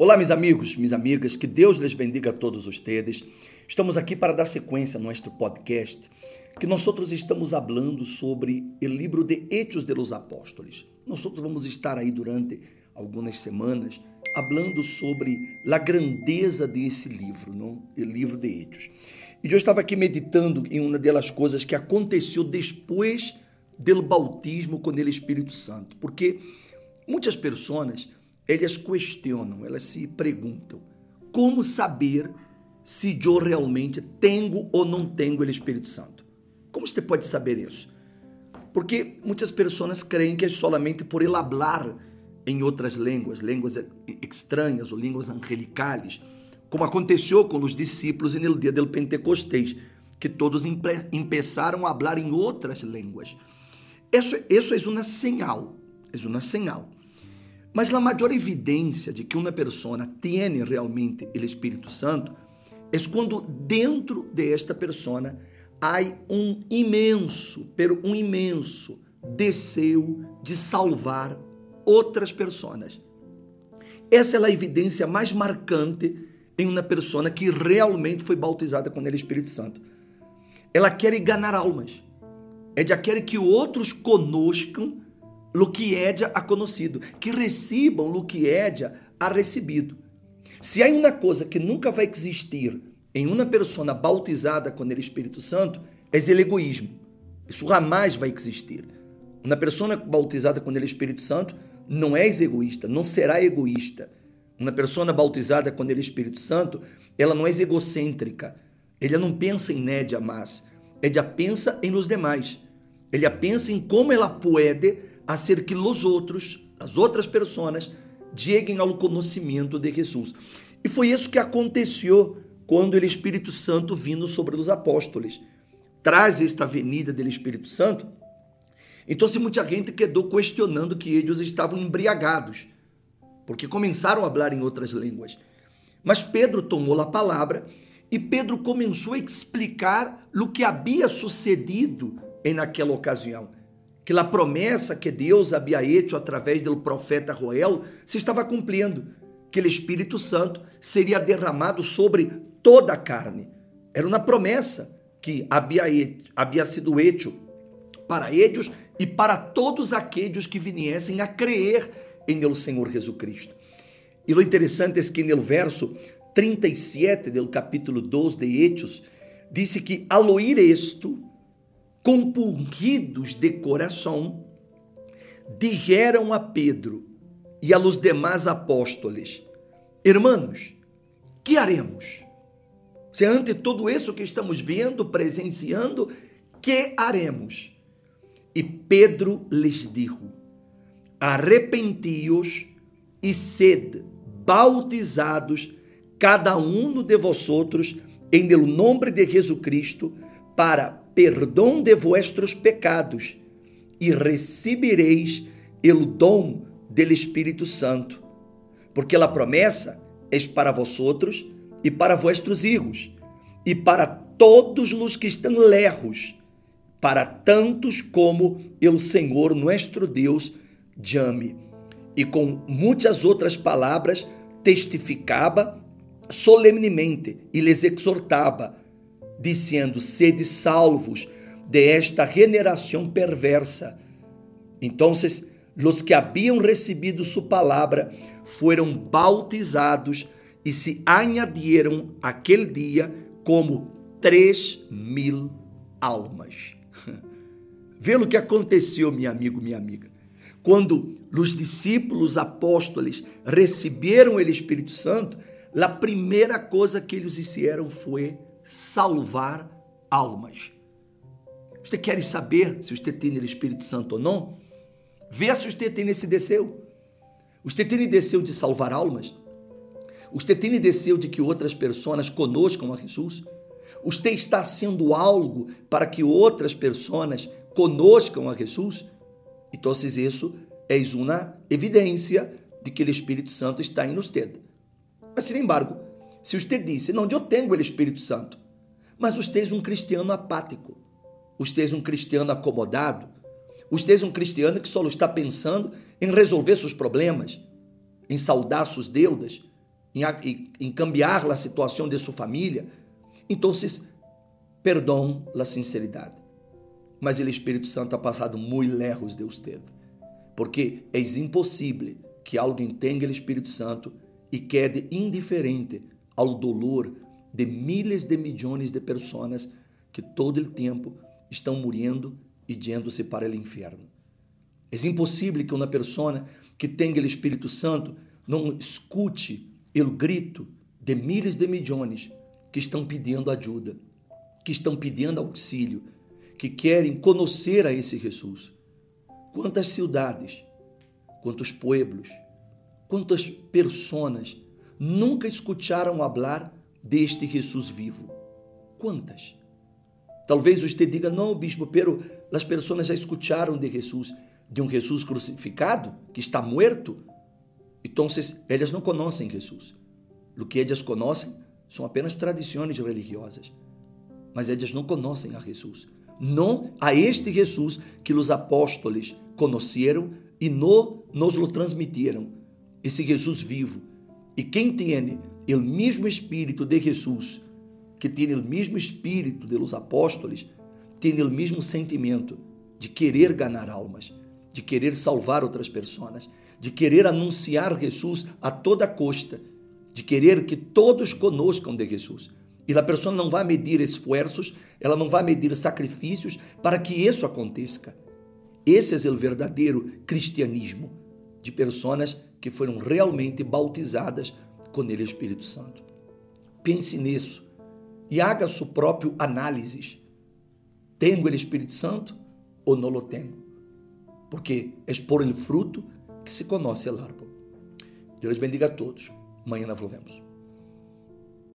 Olá, meus amigos, minhas amigas, que Deus lhes bendiga a todos ustedes. Estamos aqui para dar sequência a nosso podcast, que nós outros estamos falando sobre o livro de Hechos de los Apóstolos. Nós outros vamos estar aí durante algumas semanas falando sobre a grandeza desse livro, não? o livro de Hechos. E eu estava aqui meditando em uma das coisas que aconteceu depois do bautismo com o Espírito Santo, porque muitas pessoas elas questionam, elas se perguntam: como saber se eu realmente tenho ou não tenho o Espírito Santo? Como você pode saber isso? Porque muitas pessoas creem que é somente por ele falar em outras línguas, línguas estranhas ou línguas angelicais, como aconteceu com os discípulos no dia do Pentecostés, que todos começaram a falar em outras línguas. Isso, isso é uma señal, é uma señal. Mas a maior evidência de que uma pessoa tem realmente o Espírito Santo é quando dentro desta pessoa há um imenso, pero um imenso desejo de salvar outras pessoas. Essa é a evidência mais marcante em uma pessoa que realmente foi bautizada com o Espírito Santo. Ela quer ganhar almas. Ela quer que outros conoscam lo que Édia ha conhecido, que recebam lo que Édia ha recebido. Se há uma coisa que nunca vai existir em uma pessoa bautizada com o Espírito Santo, é o egoísmo. Isso jamais vai existir. Uma pessoa bautizada com o Espírito Santo não é egoísta, não será egoísta. Uma pessoa bautizada com o Espírito Santo, ela não é egocêntrica. Ela não pensa em Nédia mais. Ela pensa em los demais. Ela pensa em como ela pode hacer que os outros, as outras pessoas, cheguem ao conhecimento de Jesus. E foi isso que aconteceu quando o Espírito Santo vindo sobre os apóstolos. Traz esta avenida do Espírito Santo. Então, se muita gente quedou questionando que eles estavam embriagados, porque começaram a falar em outras línguas. Mas Pedro tomou a palavra e Pedro começou a explicar o que havia sucedido naquela ocasião que a promessa que Deus havia hecho através do profeta Joel se estava cumprindo, que o Espírito Santo seria derramado sobre toda a carne. Era uma promessa que havia, havia sido hecho para eles e para todos aqueles que viessem a crer em el Senhor Jesus Cristo. E o interessante é que no verso 37 do capítulo 2 de Hechos, disse que ao ouvir isto, compungidos de coração, dijeron a Pedro e a los demás apóstoles: Hermanos, que haremos? Se ante tudo isso que estamos vendo, presenciando, que haremos? E Pedro lhes dijo: Arrepentíos e sed bautizados cada um de vosotros em el nome de Jesus Cristo para perdão de vuestros pecados e recebereis o dom do Espírito Santo, porque a promessa é para vosotros e para vuestros hijos e para todos os que estão lejos, para tantos como o Senhor nosso Deus chame. E com muitas outras palavras testificava solenemente e lhes exortava dizendo: sede salvos de esta generação perversa. Então, os que haviam recebido sua palavra foram bautizados e se añadiram aquele dia como três mil almas. Vê o que aconteceu, meu amigo, minha amiga. Quando os discípulos apóstolos receberam o Espírito Santo, a primeira coisa que eles fizeram foi salvar almas. Você quer saber se você tem o Espírito Santo ou não? Vê se você tem esse desejo. Você tem desejo de salvar almas? Você tem desejo de que outras pessoas conoscam a Jesus? Você está sendo algo para que outras pessoas conoscam a Jesus? Então, isso é uma evidência de que o Espírito Santo está em você. Mas, sin embargo, se você disse, não, eu tenho o Espírito Santo, mas você é um cristiano apático, você é um cristiano acomodado, você é um cristiano que só está pensando em resolver seus problemas, em saldar suas deudas, em, em cambiar a situação de sua família, então, perdão a sinceridade. Mas o Espírito Santo ha passado muito lejos de você, porque é impossível que alguém tenha o Espírito Santo e quede indiferente ao dolor de milhares de milhões de pessoas que todo o tempo estão morrendo e yendo-se para o inferno. É impossível que uma pessoa que tenha o Espírito Santo não escute o grito de milhares de milhões que estão pedindo ajuda, que estão pedindo auxílio, que querem conhecer a esse Jesus. Quantas cidades, quantos pueblos, quantas pessoas nunca escutaram falar deste Jesus vivo? Quantas? Talvez você diga, não, bispo, pero as pessoas já escutaram de Jesus, de um Jesus crucificado, que está morto. Então, elas não conhecem Jesus. O que elas conhecem são apenas tradições religiosas. Mas elas não conhecem a Jesus. Não a este Jesus que os apóstolos conheceram e no, nos lo transmitiram. Esse Jesus vivo. E quem tem o mesmo Espírito de Jesus, que tem o mesmo Espírito de los apóstolos, tem o mesmo sentimento de querer ganhar almas, de querer salvar outras pessoas, de querer anunciar Jesus a toda custa, de querer que todos conoscam de Jesus. E a pessoa não vai medir esforços, ela não vai medir sacrifícios para que isso aconteça. Esse é o verdadeiro cristianismo de pessoas que foram realmente bautizadas com o Espírito Santo. Pense nisso e haga sua própria análise. Tenho o Espírito Santo ou não lo tenho? Porque é por el fruto que se conhece o árbol. Deus bendiga a todos. Amanhã nós volvemos.